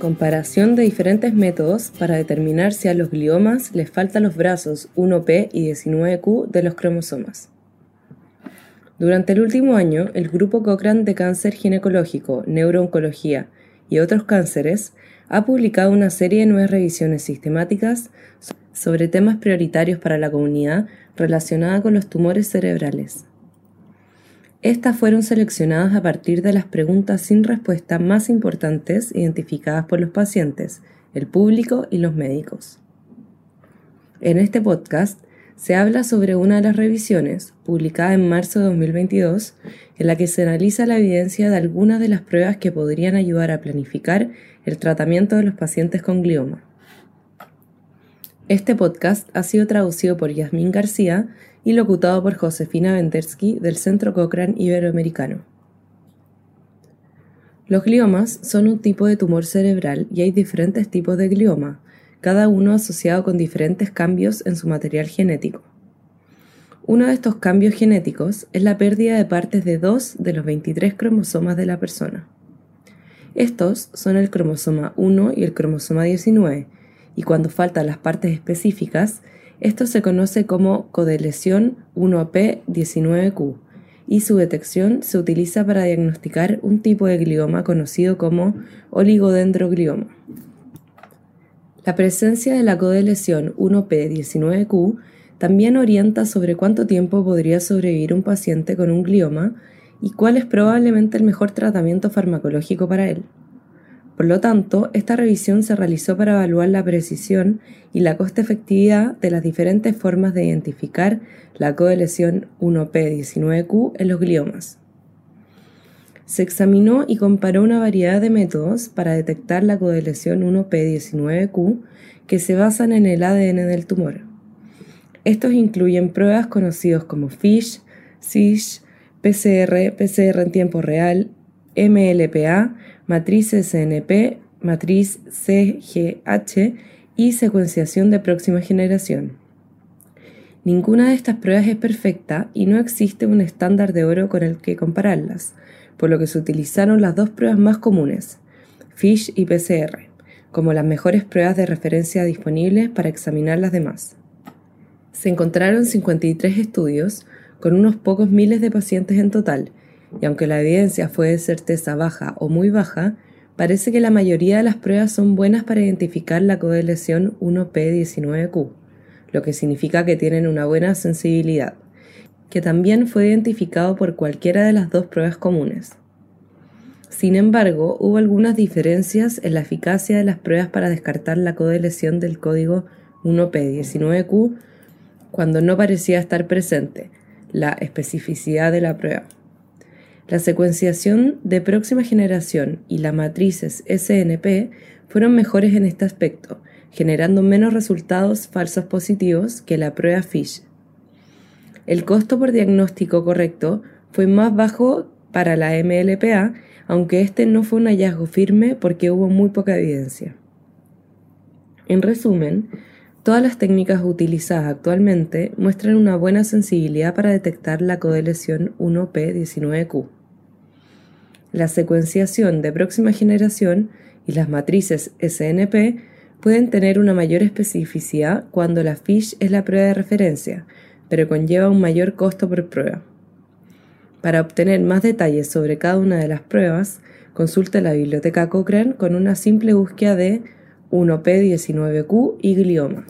Comparación de diferentes métodos para determinar si a los gliomas les faltan los brazos 1P y 19Q de los cromosomas. Durante el último año, el Grupo Cochrane de Cáncer Ginecológico, Neurooncología y otros cánceres ha publicado una serie de nuevas revisiones sistemáticas sobre temas prioritarios para la comunidad relacionada con los tumores cerebrales. Estas fueron seleccionadas a partir de las preguntas sin respuesta más importantes identificadas por los pacientes, el público y los médicos. En este podcast se habla sobre una de las revisiones, publicada en marzo de 2022, en la que se analiza la evidencia de algunas de las pruebas que podrían ayudar a planificar el tratamiento de los pacientes con glioma. Este podcast ha sido traducido por Yasmín García y locutado por Josefina Vendersky del Centro Cochrane Iberoamericano. Los gliomas son un tipo de tumor cerebral y hay diferentes tipos de glioma, cada uno asociado con diferentes cambios en su material genético. Uno de estos cambios genéticos es la pérdida de partes de dos de los 23 cromosomas de la persona. Estos son el cromosoma 1 y el cromosoma 19, y cuando faltan las partes específicas, esto se conoce como codeleción 1P19Q y su detección se utiliza para diagnosticar un tipo de glioma conocido como oligodendroglioma. La presencia de la codeleción 1P19Q también orienta sobre cuánto tiempo podría sobrevivir un paciente con un glioma y cuál es probablemente el mejor tratamiento farmacológico para él. Por lo tanto, esta revisión se realizó para evaluar la precisión y la coste-efectividad de las diferentes formas de identificar la codelesión 1P19Q en los gliomas. Se examinó y comparó una variedad de métodos para detectar la codelesión 1P19Q que se basan en el ADN del tumor. Estos incluyen pruebas conocidas como FISH, SISH, PCR, PCR en tiempo real, MLPA, matriz SNP, matriz CGH y secuenciación de próxima generación. Ninguna de estas pruebas es perfecta y no existe un estándar de oro con el que compararlas, por lo que se utilizaron las dos pruebas más comunes, FISH y PCR, como las mejores pruebas de referencia disponibles para examinar las demás. Se encontraron 53 estudios con unos pocos miles de pacientes en total y aunque la evidencia fue de certeza baja o muy baja, parece que la mayoría de las pruebas son buenas para identificar la codeleción 1P19Q, lo que significa que tienen una buena sensibilidad, que también fue identificado por cualquiera de las dos pruebas comunes. Sin embargo, hubo algunas diferencias en la eficacia de las pruebas para descartar la codeleción del código 1P19Q cuando no parecía estar presente la especificidad de la prueba. La secuenciación de próxima generación y las matrices SNP fueron mejores en este aspecto, generando menos resultados falsos positivos que la prueba FISH. El costo por diagnóstico correcto fue más bajo para la MLPA, aunque este no fue un hallazgo firme porque hubo muy poca evidencia. En resumen, todas las técnicas utilizadas actualmente muestran una buena sensibilidad para detectar la codeleción 1P19Q la secuenciación de próxima generación y las matrices SNP pueden tener una mayor especificidad cuando la FISH es la prueba de referencia, pero conlleva un mayor costo por prueba. Para obtener más detalles sobre cada una de las pruebas, consulte la biblioteca Cochrane con una simple búsqueda de 1P19Q y glioma.